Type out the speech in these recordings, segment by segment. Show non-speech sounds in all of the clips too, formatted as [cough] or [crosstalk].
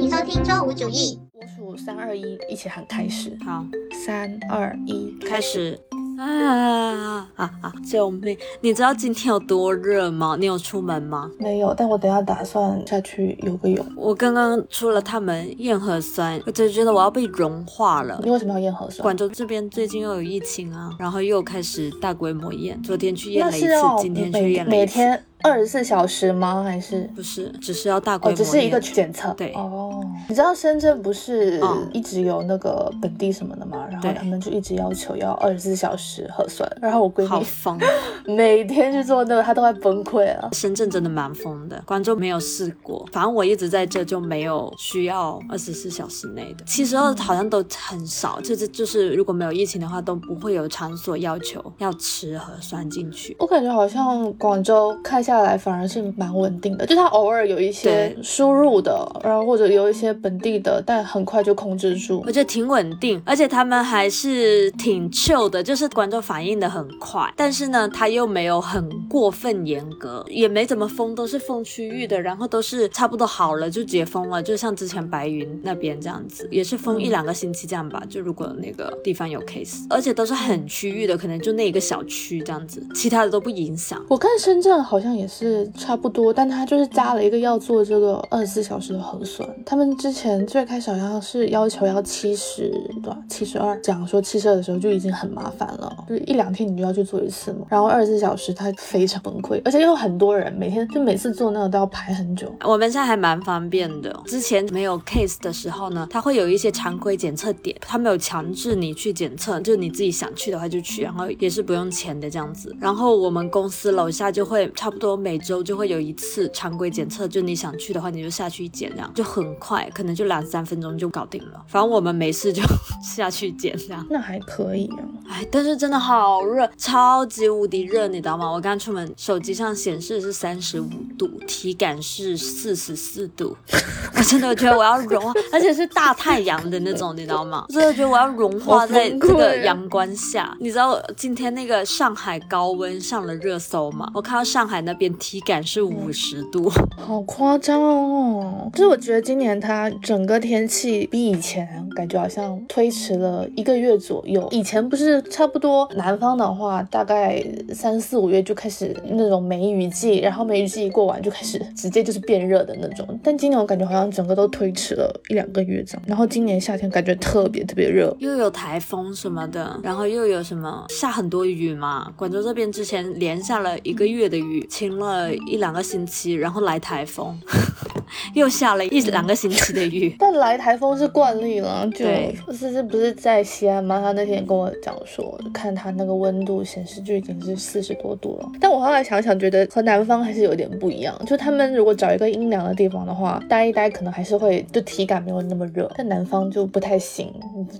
欢迎收听周五主义。我数三二一，一起喊开始。好，三二一，开始。啊啊啊！救命！你知道今天有多热吗？你有出门吗？没有，但我等下打算下去游个泳。我刚刚出了趟门验核酸，我就觉得我要被融化了。你为什么要验核酸？广州这边最近又有疫情啊，然后又开始大规模验。昨天去验了一次，今天去验了一次。每天。二十四小时吗？还是不是？只是要大规模，只是一个检测。对哦，你知道深圳不是一直有那个本地什么的吗？然后他们就一直要求要二十四小时核酸。然后我闺蜜好疯，[laughs] 每天去做那个，她都快崩溃了。深圳真的蛮疯的，广州没有试过。反正我一直在这就没有需要二十四小时内的。其实好像都很少，就是就是如果没有疫情的话，都不会有场所要求要吃核酸进去。我感觉好像广州开下来反而是蛮稳定的，就它偶尔有一些输入的，然后或者有一些本地的，但很快就控制住，我觉得挺稳定，而且他们还是挺 chill 的，就是观众反应的很快，但是呢，他又没有很过分严格，也没怎么封，都是封区域的，然后都是差不多好了就解封了，就像之前白云那边这样子，也是封一两个星期这样吧，就如果那个地方有 case，而且都是很区域的，可能就那一个小区这样子，其他的都不影响。我看深圳好像也是。差不多，但他就是加了一个要做这个二十四小时的核酸。他们之前最开始好像是要求要七十多，七十二，讲说七十二的时候就已经很麻烦了，就一两天你就要去做一次嘛。然后二十四小时他非常崩溃，而且有很多人每天就每次做那个都要排很久。我们现在还蛮方便的，之前没有 case 的时候呢，他会有一些常规检测点，他没有强制你去检测，就你自己想去的话就去，然后也是不用钱的这样子。然后我们公司楼下就会差不多每周。就会有一次常规检测，就你想去的话，你就下去检，这样就很快，可能就两三分钟就搞定了。反正我们没事就 [laughs] 下去检，这样那还可以啊。哎，但是真的好热，超级无敌热，你知道吗？我刚出门，手机上显示是三十五度，体感是四十四度，[laughs] 我真的觉得我要融化，而且是大太阳的那种，你知道吗？真的觉得我要融化在这个阳光下。你知道今天那个上海高温上了热搜吗？我看到上海那边体。感是五十度，[laughs] 好夸张哦！就是我觉得今年它整个天气比以前感觉好像推迟了一个月左右。以前不是差不多南方的话，大概三四五月就开始那种梅雨季，然后梅雨季一过完就开始直接就是变热的那种。但今年我感觉好像整个都推迟了一两个月这样。然后今年夏天感觉特别特别热，又有台风什么的，然后又有什么下很多雨嘛。广州这边之前连下了一个月的雨，晴停了。一两个星期，然后来台风，又下了一两个星期的雨。[laughs] 但来台风是惯例了，就是这不是在西安吗？他那天跟我讲说，看他那个温度显示就已经是四十多度了。但我后来想想，觉得和南方还是有点不一样。就他们如果找一个阴凉的地方的话，待一待可能还是会就体感没有那么热。但南方就不太行，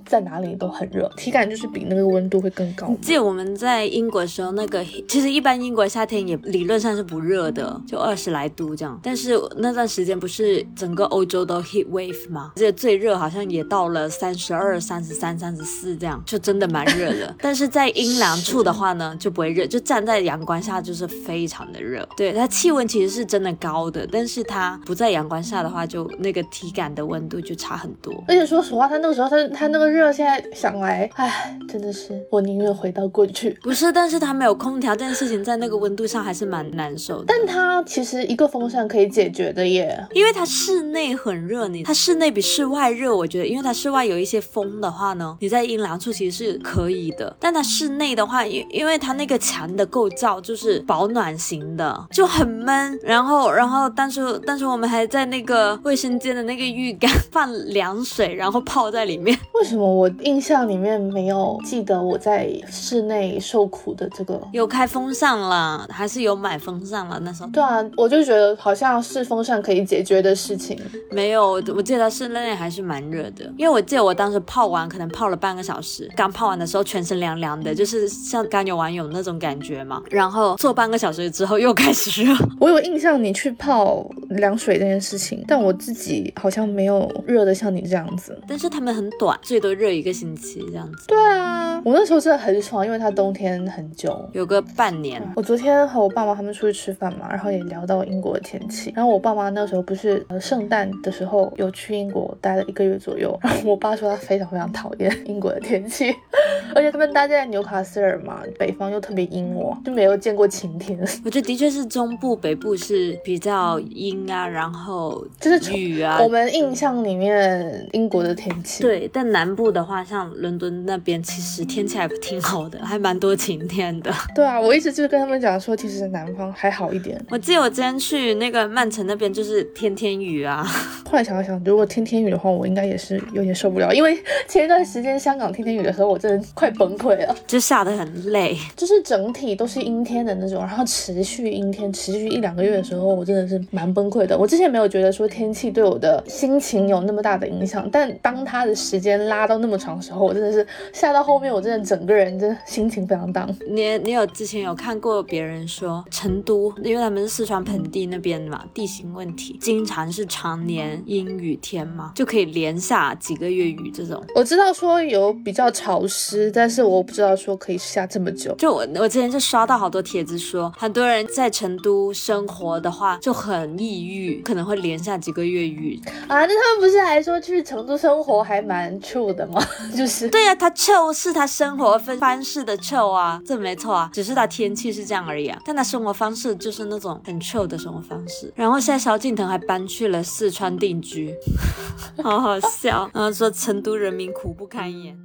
在哪里都很热，体感就是比那个温度会更高。记得我们在英国的时候，那个其实一般英国夏天也理论上是不。热的就二十来度这样，但是那段时间不是整个欧洲都 heat wave 吗？这最热好像也到了三十二、三十三、三十四这样，就真的蛮热的。[laughs] 但是在阴凉处的话呢，就不会热，就站在阳光下就是非常的热。对，它气温其实是真的高的，但是它不在阳光下的话，就那个体感的温度就差很多。而且说实话，它那个时候它它那个热，现在想来，唉，真的是我宁愿回到过去。不是，但是它没有空调这件事情，在那个温度上还是蛮难受的。但它其实一个风扇可以解决的耶，因为它室内很热，你它室内比室外热，我觉得，因为它室外有一些风的话呢，你在阴凉处其实是可以的。但它室内的话，因因为它那个墙的构造就是保暖型的，就很闷。然后，然后，但是，但是我们还在那个卫生间的那个浴缸放凉水，然后泡在里面。为什么我印象里面没有记得我在室内受苦的这个？有开风扇了，还是有买风扇了？那时候。对啊，我就觉得好像是风扇可以解决的事情。没有，我记得室内还是蛮热的，因为我记得我当时泡完，可能泡了半个小时，刚泡完的时候全身凉凉的，就是像刚游完泳那种感觉嘛。然后坐半个小时之后又开始热。[laughs] 我有印象你去泡凉水这件事情，但我自己好像没有热的像你这样子。但是他们很短，最多热一个星期这样子。对啊。啊，我那时候真的很爽，因为它冬天很久。有个半年。我昨天和我爸妈他们出去吃饭嘛，然后也聊到英国的天气。然后我爸妈那时候不是呃圣诞的时候有去英国待了一个月左右，然后我爸说他非常非常讨厌 [laughs] 英国的天气，[laughs] 而且他们待在纽卡斯尔嘛，北方又特别阴哦，就没有见过晴天。我觉得的确是中部、北部是比较阴啊，然后就是雨啊。我们印象里面英国的天气，对，但南部的话，像伦敦那边，其实天气还挺好的，还蛮多晴天的。对啊，我一直就是跟他们讲说，其实南方还好一点。我记得我之前去那个曼城那边，就是天天雨啊。[laughs] 后来想了想，如果天天雨的话，我应该也是有点受不了，因为前一段时间香港天天雨的时候，我真的快崩溃了，就下得很累，就是整体都是阴天的那种，然后持续阴天，持续一两个月的时候，我真的是蛮崩溃的。我之前没有觉得说天气对我的心情有那么大的影响，但当它的时间拉到那么长的时候，我真的是下到后面，我真的整个人真的心情非常 down。你你有之前有看过别人说成都，因为他们是四川盆地那边嘛，地形问题，经常是常年阴雨天嘛，就可以连下几个月雨这种。我知道说有比较潮湿，但是我不知道说可以下这么久。就我我之前就刷到好多帖子说，很多人在成都生活的话就很抑郁，可能会连下几个月雨啊。那他们不是还说去成都生活还蛮 chill 的吗？[laughs] 就是对呀，他 chill 是他生活方式的 chill 啊，这没错啊，只是他天气是这样而已啊。但他生活方式就是那种很 chill 的生活方式。然后现在萧敬腾还搬去了四川定居，[laughs] 好好笑。然后说成都人民苦不堪言。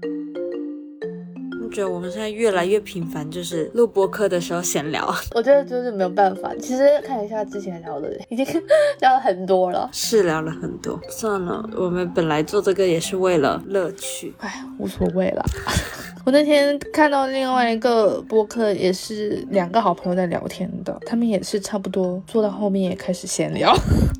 觉得我们现在越来越频繁，就是录播课的时候闲聊。我觉得就是没有办法。其实看一下之前聊的，已经聊了很多了，是聊了很多。算了，我们本来做这个也是为了乐趣。哎，无所谓了。我那天看到另外一个播客，也是两个好朋友在聊天的，他们也是差不多做到后面也开始闲聊。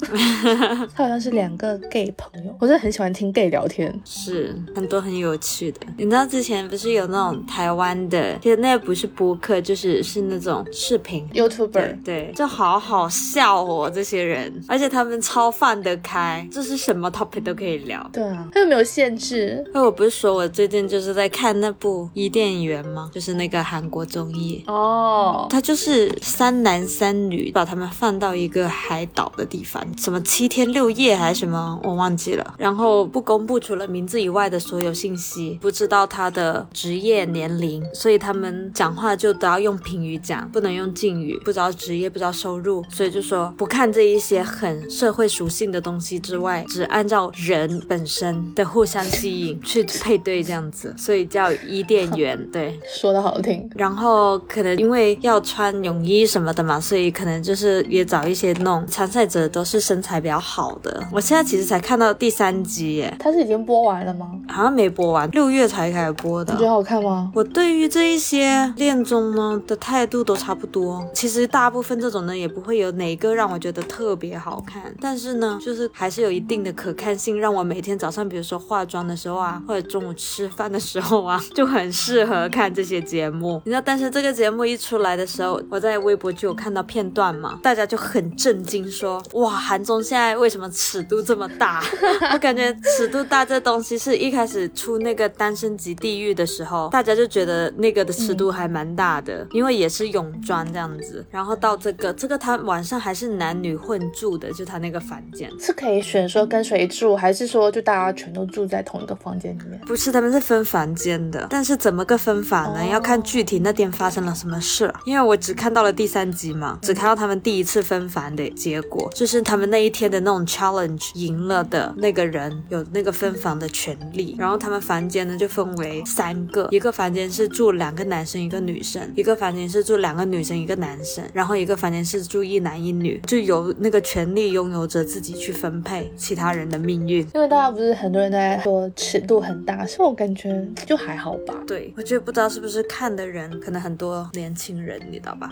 [laughs] 他好像是两个 gay 朋友，我真的很喜欢听 gay 聊天，是很多很有趣的。你知道之前不是有那种台湾的，其实那不是播客，就是是那种视频 YouTuber，对，就好好笑哦，这些人，而且他们超放得开，就是什么 topic 都可以聊。对啊，他又没有限制。那我不是说我最近就是在看那部。伊甸园吗？就是那个韩国综艺哦，它就是三男三女把他们放到一个海岛的地方，什么七天六夜还是什么，我忘记了。然后不公布除了名字以外的所有信息，不知道他的职业年龄，所以他们讲话就都要用评语讲，不能用敬语。不知道职业，不知道收入，所以就说不看这一些很社会属性的东西之外，只按照人本身的互相吸引去配对这样子，所以叫伊。店员 [laughs] 对说的好听，然后可能因为要穿泳衣什么的嘛，所以可能就是也找一些那种参赛者都是身材比较好的。我现在其实才看到第三集耶，它是已经播完了吗？好像没播完，六月才开始播的。你觉得好看吗？我对于这一些恋综呢的态度都差不多。其实大部分这种呢也不会有哪个让我觉得特别好看，但是呢就是还是有一定的可看性，让我每天早上比如说化妆的时候啊，或者中午吃饭的时候啊就。很适合看这些节目，你知道，但是这个节目一出来的时候，我在微博就有看到片段嘛，大家就很震惊，说哇，韩综现在为什么尺度这么大？[laughs] 我感觉尺度大这东西是一开始出那个《单身级地狱》的时候，大家就觉得那个的尺度还蛮大的，因为也是泳装这样子。然后到这个，这个他晚上还是男女混住的，就他那个房间是可以选说跟谁住，还是说就大家全都住在同一个房间里面？不是，他们是分房间的，但。是怎么个分法呢？要看具体那天发生了什么事。因为我只看到了第三集嘛，只看到他们第一次分房的结果，就是他们那一天的那种 challenge 赢了的那个人有那个分房的权利。然后他们房间呢就分为三个，一个房间是住两个男生一个女生，一个房间是住两个女生一个男生，然后一个房间是住一男一女，就由那个权利拥有者自己去分配其他人的命运。因为大家不是很多人都在说尺度很大，所以我感觉就还好吧。对，我觉得不知道是不是看的人，可能很多年轻人，你知道吧？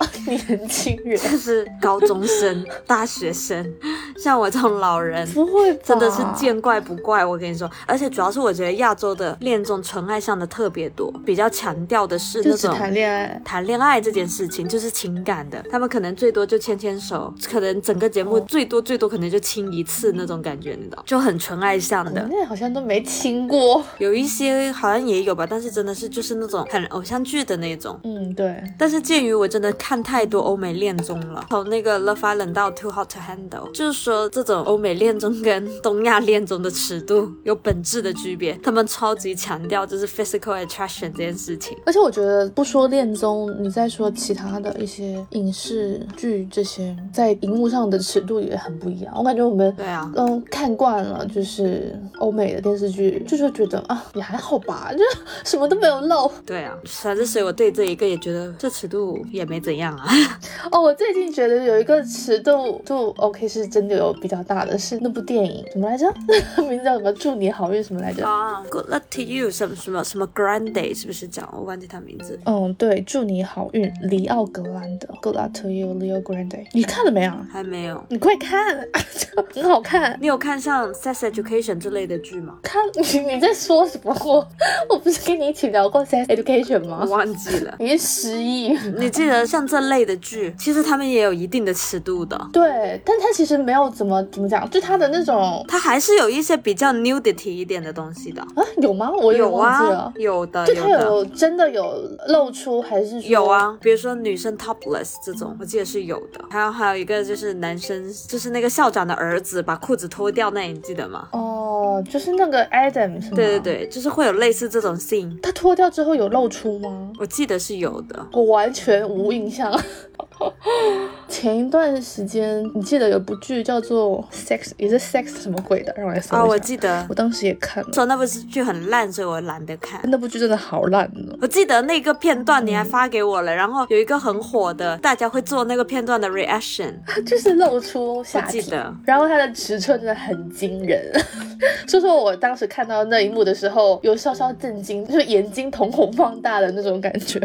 [laughs] 年轻人就是高中生、大学生，[laughs] 像我这种老人。不会？真的是见怪不怪，我跟你说，而且主要是我觉得亚洲的恋综纯爱向的特别多，比较强调的是那种谈恋爱。谈恋爱这件事情，就是情感的，他们可能最多就牵牵手，可能整个节目最多最多可能就亲一次那种感觉，你知道，就很纯爱向的。那好像都没亲过。有一些好像也有吧，但是真的是就是那种很偶像剧的那种。嗯，对，但是鉴于我真的看太多欧美恋综了，从那个 Love Island 到 Too Hot to Handle，就是说这种欧美恋综跟东亚恋综的尺度有本质的区别，他们超级强调就是 physical attraction 这件事情。而且我觉得不说恋综，你再说其他的一些影视剧，这些在荧幕上的尺度也很不一样。我感觉我们对啊，嗯看惯了就是欧美的电视剧，就是觉得啊也还好吧，就什么都没有漏。对啊，反正所以我对这一个也觉得这尺度也没怎样啊。[laughs] 哦，我最近觉得有一个尺度度 OK 是真的有比较大的，是那部电影什么来着？[laughs] 名字叫什么？祝你好运什么来着？啊，Good luck to you 什么什么什么 Grande 是不是讲？我忘记他名字。嗯，对，祝你好运，里奥格兰德，Good luck to you, Leo Grande。你看了没有？还没有。你快看，[laughs] 很好看。你有看上 Sex Education 之类的剧吗？看你你在说什么？我我不是跟你一起聊过 Sex Education 吗我？忘记了。你是失忆。你记得像这类的剧，其实他们也有一定的尺度的，对，但他其实没有怎么怎么讲，就他的那种他还是有一些比较 nudity 一点的东西的。啊，有吗？我有啊。，有的，就他有。有真的有露出，还是说有？啊，比如说女生 topless 这种，我记得是有的。还有还有一个就是男生，就是那个校长的儿子把裤子脱掉那，你记得吗？哦，就是那个 Adam 是吗？对对。对，就是会有类似这种 scene，他脱掉之后有露出吗？我记得是有的。我完全无印象。[laughs] 前一段时间，你记得有部剧叫做《Sex》，也是 Sex 什么鬼的，让我来搜一下。啊，我记得我当时也看了，说那部剧很烂，所以我懒得看。那部剧真的好烂哦。我记得那个片段你还发给我了，然后有一个很火的，大家会做那个片段的 reaction。[laughs] 就是露出下体我记得，然后它的尺寸真的很惊人。[laughs] 说说我当时看到那一幕的时候，有稍稍震惊，就是眼睛瞳孔放大的那种感觉。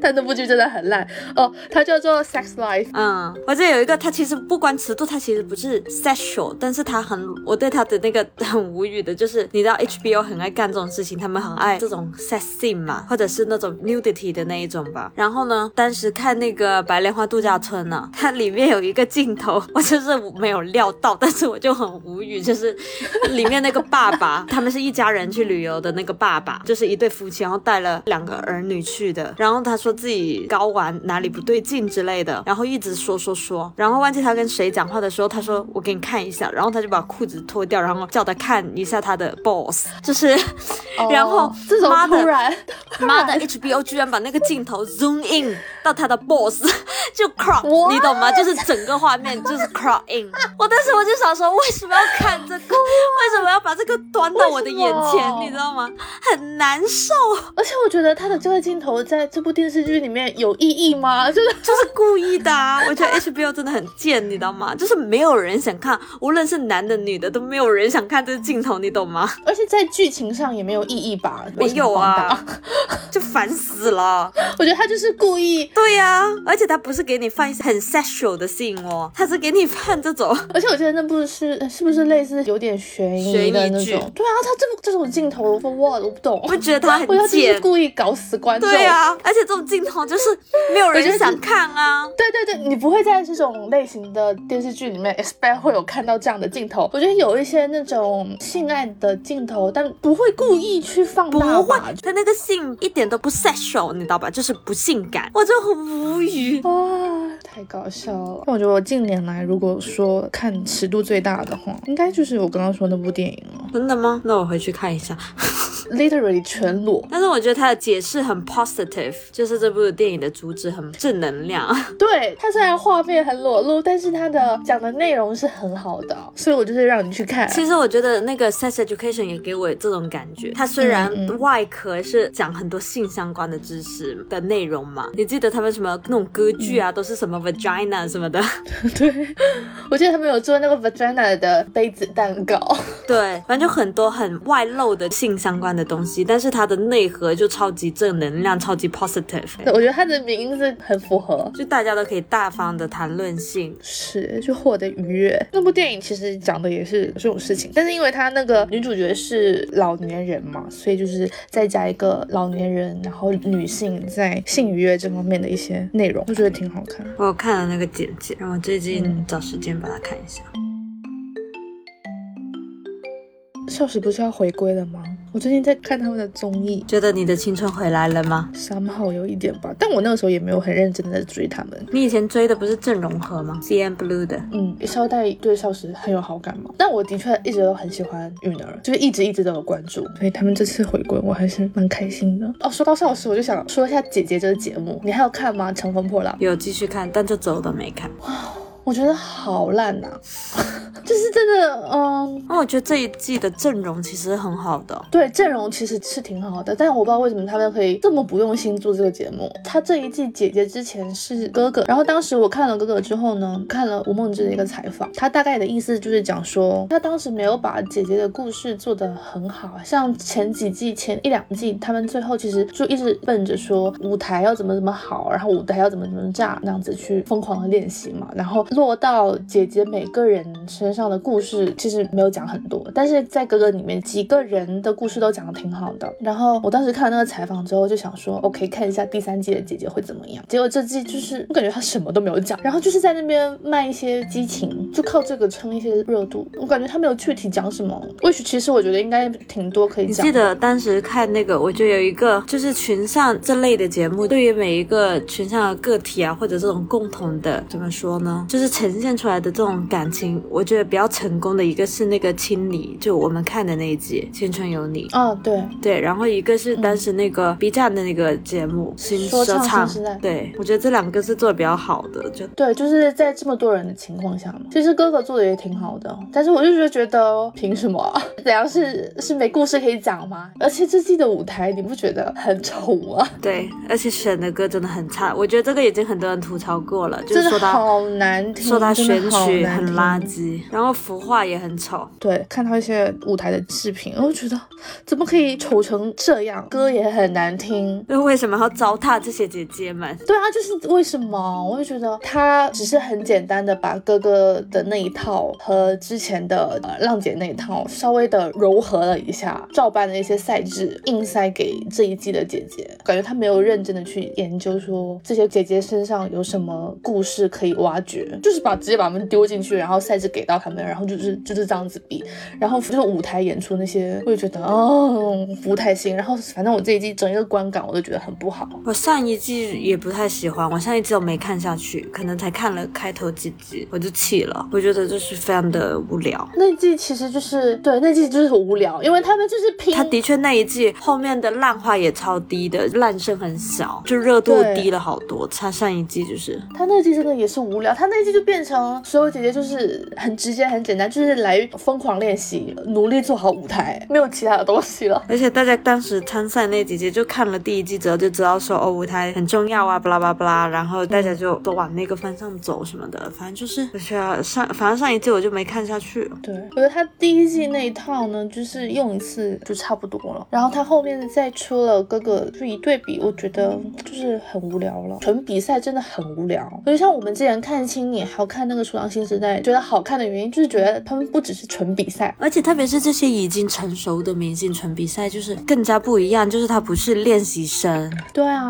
但那部剧真的很烂哦，它叫做《Sex Life》。嗯，我这有一个，它其实不关尺度，它其实不是 sexual，但是它很，我对它的那个 [laughs] 很无语的，就是你知道 HBO 很爱干这种事情，他们很爱这种 sex scene 嘛，或者是那种 nudity 的那一种吧。然后呢，当时看那个白莲花度假村呢、它里面有一个镜头，我就是没有料到，但是我就很无语，就是里面那个爸爸，[laughs] 他们是一家人去旅游的那个爸爸，就是一对夫妻，然后带了两个儿女去的，然后他说自己睾丸哪里不对劲之类的，然后一直说说说，然后忘记他跟谁讲话的时候，他说我给你看一下，然后他就把裤子脱掉，然后叫他看一下他的 boss，就是，然后哦这种妈的突然，[laughs] 妈的 HBO 居然把那个镜头 zoom in 到他的 boss，[laughs] 就 crop，What？你懂吗？就是整个画面就是 crop in。我当时我就想说，为什么要看这个？[laughs] 为什么要把这个端到我的眼前？你知道吗？很难受，而且我觉得他的这个镜头在这部电视剧里面有意义吗？[laughs] 就是就是故意的啊！我觉得 [laughs] HBO 真的很贱，你知道吗？就是没有人想看，无论是男的女的，都没有人想看这个镜头，你懂吗？而且在剧情上也没有意义吧？没有啊，[laughs] 就烦死了。我觉得他就是故意，对呀、而且他不是给你放一些很 sexual 的 scene 哦，他是给你放这种。而且我觉得那部是是不是类似有点悬疑的那种？对啊，他这部这种镜头，for what 我不懂。我觉得他 [laughs] 很贱。故意搞死观众。对啊，而且这种镜头就是没有人想看啊。对对对，你不会在这种类型的电视剧里面 expect 会有看到这样的镜头。我觉得有一些那种性爱的镜头，但不会故意去放大不会？，他那个性一点都不 sexual，你知道吧？就是不性感，我就很无语。啊，太搞笑了！我觉得我近年来如果说看尺度最大的话，应该就是我刚刚说那部电影了真的吗？那我回去看一下。，literally 全裸。但是我觉得他的解释很 positive，就是这部电影的主旨很正能量。[laughs] 对，它虽然画面很裸露，但是它的讲的内容是很好的，所以我就是让你去看。其实我觉得那个 Sex Education 也给我这种感觉。它虽然外壳是讲很多性相关的知识的内容嘛，你记得他们什么那种歌剧啊，都是什么 vagina 什么的。[laughs] 对，我记得他们有做那个 vagina 的杯子蛋糕。对，反正就很多很外露的性相关欢的东西，但是它的内核就超级正能量，超级 positive，对我觉得它的名字很符合，就大家都可以大方的谈论性。是就获得愉悦。那部电影其实讲的也是这种事情，但是因为它那个女主角是老年人嘛，所以就是再加一个老年人，然后女性在性愉悦这方面的一些内容，我觉得挺好看。我看了那个简介，然后最近找时间把它看一下。少时不是要回归了吗？我最近在看他们的综艺，觉得你的青春回来了吗？三号有一点吧，但我那个时候也没有很认真的在追他们。你以前追的不是郑容和吗？C N Blue 的，嗯，肖代对少时很有好感嘛，但我的确一直都很喜欢允儿，就是一直一直都有关注，所以他们这次回归我还是蛮开心的。哦，说到少时，我就想说一下姐姐这个节目，你还有看吗？乘风破浪有继续看，但这周都没看。我觉得好烂呐、[laughs] 就是真的，嗯，那我觉得这一季的阵容其实很好的，对，阵容其实是挺好的，但我不知道为什么他们可以这么不用心做这个节目。他这一季姐姐之前是哥哥，然后当时我看了哥哥之后呢，看了吴梦之的一个采访，他大概的意思就是讲说，他当时没有把姐姐的故事做得很好，像前几季前一两季，他们最后其实就一直奔着说舞台要怎么怎么好，然后舞台要怎么怎么炸那样子去疯狂的练习嘛，然后落到姐姐每个人身上的故事其实没有讲很多，但是在哥哥里面几个人的故事都讲的挺好的。然后我当时看了那个采访之后就想说，OK，看一下第三季的姐姐会怎么样。结果这季就是我感觉她什么都没有讲，然后就是在那边卖一些激情，就靠这个撑一些热度。我感觉她没有具体讲什么。或许其实我觉得应该挺多可以讲记得当时看那个，我觉得有一个就是群像这类的节目，对于每一个群像的个体啊，或者这种共同的怎么说呢，就是呈现出来的这种感情，我觉得比较成功的一个是那个清理，就我们看的那一集《青春有你》。啊，对，对，然后一个是当时那个 B 站的那个节目《新说唱唱新时代》，对我觉得这两个是做的比较好的，就对，就是在这么多人的情况下嘛，其实哥哥做的也挺好的，但是我就觉得凭什么啊？[laughs] 怎样是是没故事可以讲吗？而且这季的舞台你不觉得很丑吗？对，而且选的歌真的很差，我觉得这个已经很多人吐槽过了，就是说他好难听，说他选曲很垃。圾，然后服化也很丑。对，看到一些舞台的视频，我就觉得怎么可以丑成这样？歌也很难听。那为什么要糟蹋这些姐姐们？对啊，就是为什么？我就觉得他只是很简单的把哥哥的那一套和之前的呃浪姐那一套稍微的柔和了一下，照搬了一些赛制，硬塞给这一季的姐姐，感觉他没有认真的去研究说这些姐姐身上有什么故事可以挖掘，就是把直接把他们丢进去，然后赛制给到他们，然后就是就是这样子比，然后就是舞台演出那些，我也觉得哦不太行，然后反正我这一季整一个观感我都觉得很不好。我上一季也不太喜欢，我上一季我没看下去，可能才看了开头几集我就气了，我觉得就是非常的无聊。那季其实就是对，那季就是很无聊，因为他们就是拼。他的确那一季后面的烂话也超低的，烂声很小，就热度低了好多。他上一季就是他那季真的也是无聊，他那季就变成所有姐姐就是很直接、很简单，就是来疯狂练习，努力做好舞台，没有其他的东西了。而且大家当时参赛那几集就看了第一季之后就知道说哦舞台很重要啊，巴拉巴拉巴拉，然后大家就都往那个方向走什么的，反正就是我觉得上反正上一季我就没看下去。对，我觉得他第一季那一套呢，就是用一次就差不多了，然后他后面再出了哥哥，就一对比，我觉得就是很无聊了。纯比赛真的很无聊，我觉得像我们之前看青你，还有看那个《初阳新时代》，觉得好看的原因就是觉得他们不只是纯比赛，而且特别是这些已经成熟的明星纯比赛，就是更加不一样，就是他不是练习生，对啊，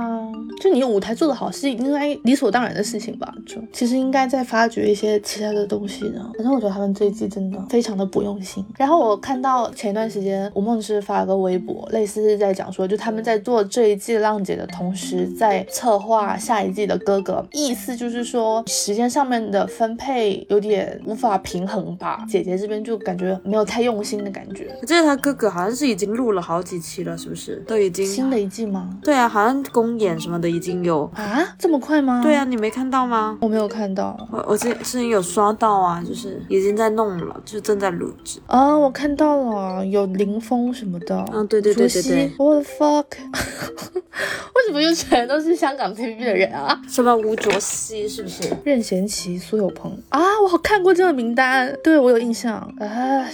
就你舞台做得好是应该理所当然的事情吧？就其实应该再发掘一些其他的东西的。反正我觉得他们这一季真的非常的不用心。然后我看到前一段时间吴梦之发了个微博，类似是在讲说，就他们在做这一季浪姐的同时，在策划下一季的哥哥，意思就是说时间上面的分配有点无法平衡吧。姐姐这边就感觉没有太用心的感觉。我记得他哥哥好像是已经录了好几期了，是不是？都已经新的一季吗？对啊，好像公演什么的已经有。啊，这么快吗？对啊，，你没看到吗？我没有看到。我我之之前有刷到啊，就是已经在弄了，就正在录制。啊，我看到了，有林峰什么的。嗯对对对对对我的 fuck，[laughs] 为什么就全都是香港 TVB 的人啊？什么吴卓羲是不是？任贤齐、苏有朋啊，我好看过这个名单，对我有印象啊。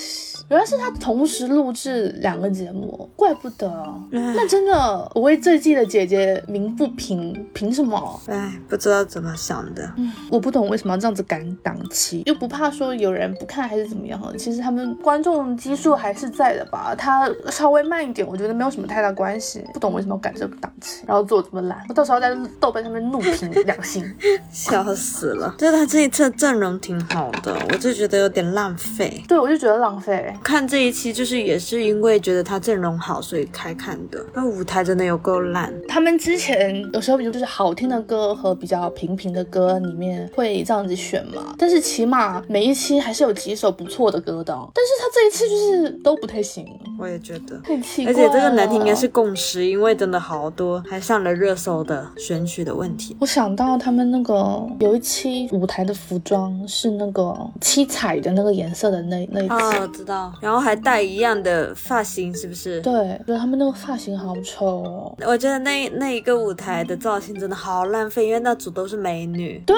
原来是他同时录制两个节目，怪不得。那真的，我为这季的姐姐鸣不平，凭什么？哎，不知道怎么想的。嗯，我不懂为什么要这样子赶档期，又不怕说有人不看还是怎么样？其实他们观众基数还是在的吧？他稍微慢一点，我觉得没有什么太大关系。不懂为什么要赶这个档期，然后做这么烂，我到时候在豆瓣上面怒评两星，[laughs] 笑死了。就是他这一次阵容挺好的，我就觉得有点浪费。对，我就觉得浪费。看这一期就是也是因为觉得他阵容好，所以开看的。那舞台真的有够烂。他们之前有时候比如就是好听的歌和比较平平的歌里面会这样子选嘛，但是起码每一期还是有几首不错的歌的。但是他这一次就是都不太行。我也觉得，太奇怪。而且这个难听应该是共识，因为真的好多还上了热搜的选曲的问题。我想到他们那个有一期舞台的服装是那个七彩的那个颜色的那那一期，啊，我知道。然后还戴一样的发型，是不是？对，觉得他们那个发型好丑哦。我觉得那那一个舞台的造型真的好浪费，因为那组都是美女，对，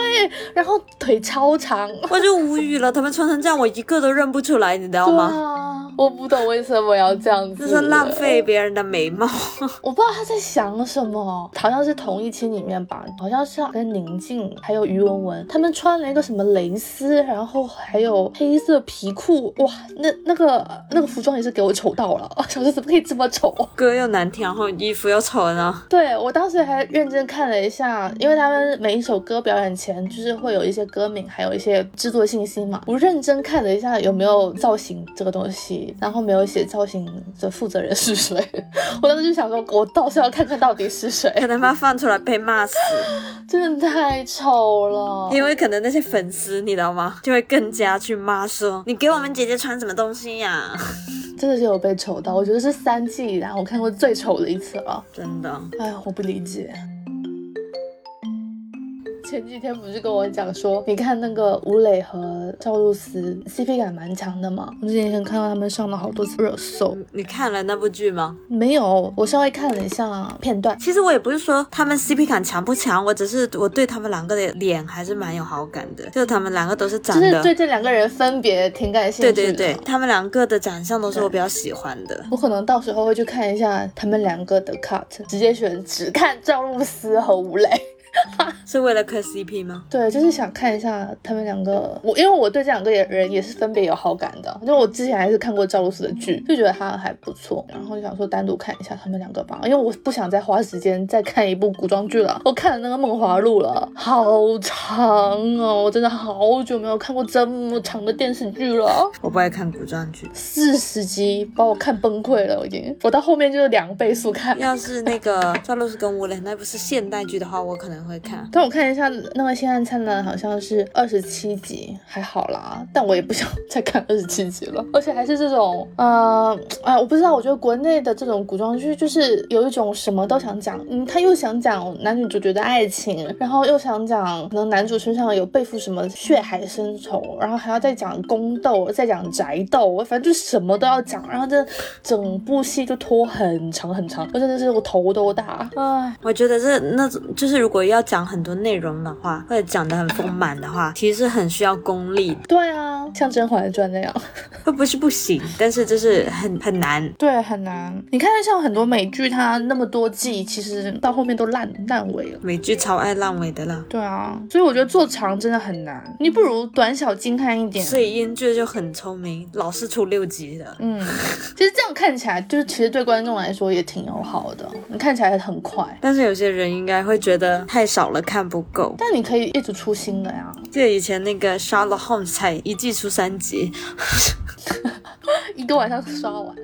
然后腿超长，我就无语了。他们穿成这样，我一个都认不出来，你知道吗？啊，我不懂为什么要这样子，这是浪费别人的美貌。[laughs] 我不知道他在想什么，好像是同一期里面吧，好像是跟宁静还有于文文他们穿了一个什么蕾丝，然后还有黑色皮裤，哇，那那个那个服装也是给我丑到了，[laughs] 想说怎么可以这么丑？歌又难听，然后衣服又丑呢。[laughs] 对我当时还认真看了一下，因为他们每一首歌表演前就是会有一些歌名，还有一些制作信息嘛，我认真看了一下有没有造型这个东西，然后没有写造型的负责人是谁，[laughs] 我当时就想说，我倒是要看看到底是谁，可能他放出来被骂死，真的太丑了。因为可能那些粉丝你知道吗，就会更加去骂说，你给我们姐姐穿什么东西呀？[laughs] 真的是有被丑到，我觉得是三季以来我看过最丑的一次了，真的。哎，我不理解。前几天不是跟我讲说，你看那个吴磊和赵露思 CP 感蛮强的嘛？我之前看到他们上了好多次热搜。你看了那部剧吗？没有，我稍微看了一下片段。其实我也不是说他们 CP 感强不强，我只是我对他们两个的脸还是蛮有好感的，就是他们两个都是长得，就是对这两个人分别挺感兴趣对对对，他们两个的长相都是我比较喜欢的。我可能到时候会去看一下他们两个的 cut，直接选只看赵露思和吴磊。[laughs] 是为了磕 CP 吗？对，就是想看一下他们两个。我因为我对这两个人也是分别有好感的，就我之前还是看过赵露思的剧，就觉得她还不错，然后就想说单独看一下他们两个吧，因为我不想再花时间再看一部古装剧了。我看了那个《梦华录》了，好长哦，我真的好久没有看过这么长的电视剧了。我不爱看古装剧，四十集把我看崩溃了，我已经。我到后面就是两倍速看。要是那个赵露思跟吴磊那不是现代剧的话，我可能会看。但我看一下那个《星汉灿烂》好像是二十七集，还好啦。但我也不想再看二十七集了，而且还是这种，呃，哎，我不知道。我觉得国内的这种古装剧就是有一种什么都想讲，嗯，他又想讲男女主角的爱情，然后又想讲可能男主身上有背负什么血海深仇，然后还要再讲宫斗，再讲宅斗，反正就什么都要讲，然后这整部戏就拖很长很长，我真的是我头都大。唉，我觉得这那种就是如果要讲很多内容的话，或者讲得很丰满的话，其实很需要功力。对啊，像《甄嬛传》那样，会不是不行，[laughs] 但是就是很很难。对，很难。你看，像很多美剧，它那么多季，其实到后面都烂烂尾了。美剧超爱烂尾的啦。对啊，所以我觉得做长真的很难。你不如短小精悍一点。所以英剧就很聪明，老是出六集的。嗯，其实这样看起来，就是其实对观众来说也挺友好的。你看起来很快，但是有些人应该会觉得太少了，看不够。但你可以一直出新的呀。记得以前那个 Sherlock Holmes 才一季出三集，[laughs] 一个晚上刷完。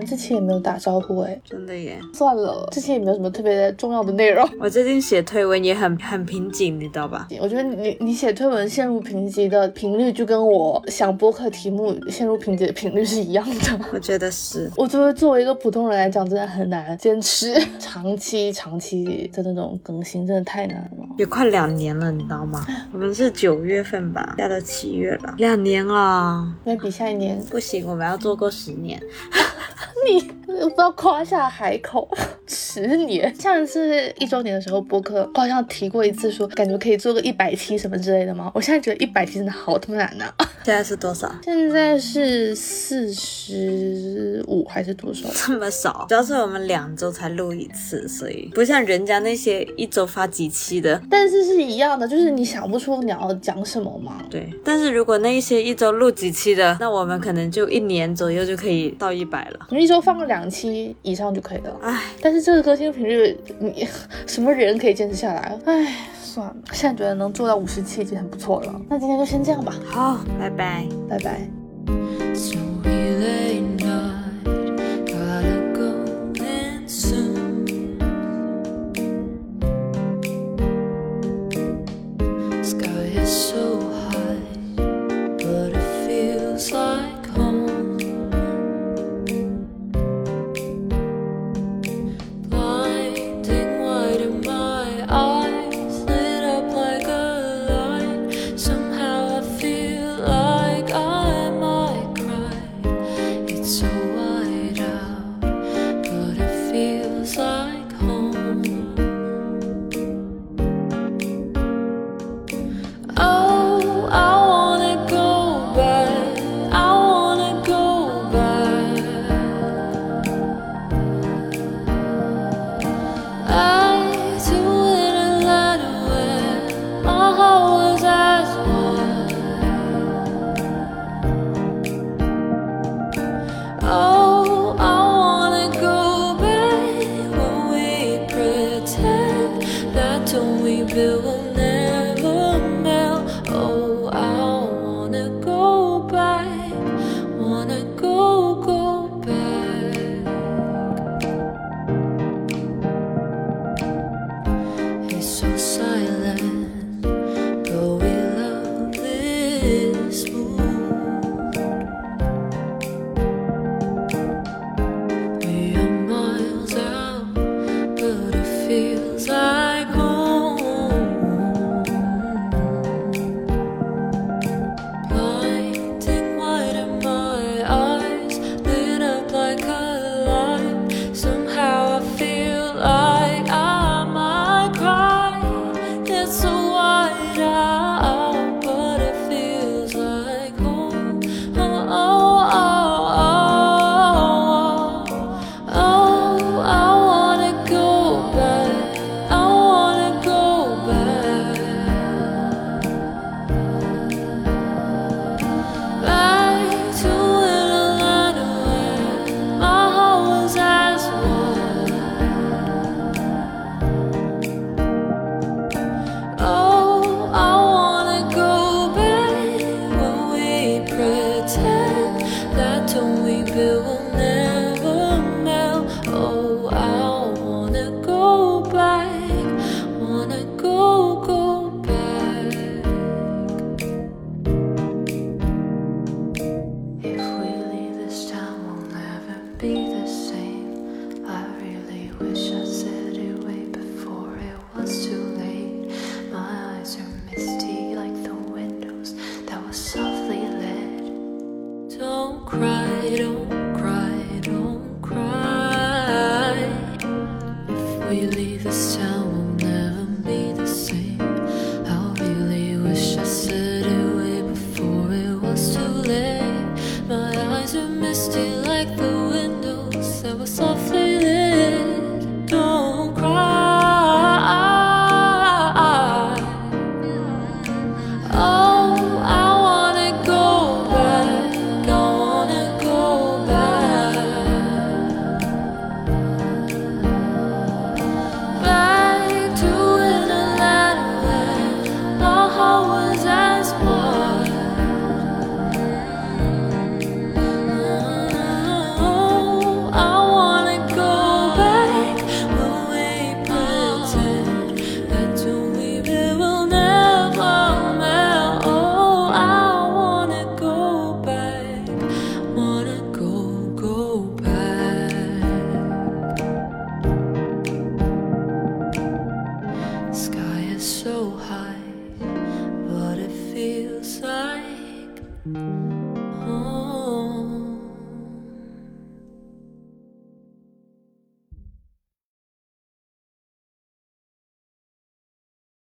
我们这期也没有打招呼哎，真的耶。算了，之前也没有什么特别重要的内容。我最近写推文也很很瓶颈，你知道吧？我觉得你你写推文陷入瓶颈的频率，就跟我想播客题目陷入瓶颈的频率是一样的。我觉得是。我觉得作为一个普通人来讲，真的很难坚持 [laughs] 长期长期的那种更新，真的太难了。也快两年了，你知道吗？我们是九月份吧，下到七月了，两年了。那比下一年不行，我们要做够十年。[laughs] 你不知道夸下海口，十年。上一次一周年的时候播客，我好像提过一次，说感觉可以做个一百期什么之类的吗？我现在觉得一百期真的好他妈难呐、[laughs] 现在是多少？现在是四十五还是多少？这么少，主要是我们两周才录一次，所以不像人家那些一周发几期的。但是是一样的，就是你想不出你要讲什么嘛。对，但是如果那一些一周录几期的，那我们可能就一年左右就可以到一百了。你一周放个两期以上就可以了。唉，但是这个更新频率，你什么人可以坚持下来？唉，算了，现在觉得能做到五十期已经很不错了。那今天就先这样吧，好，拜拜。拜拜。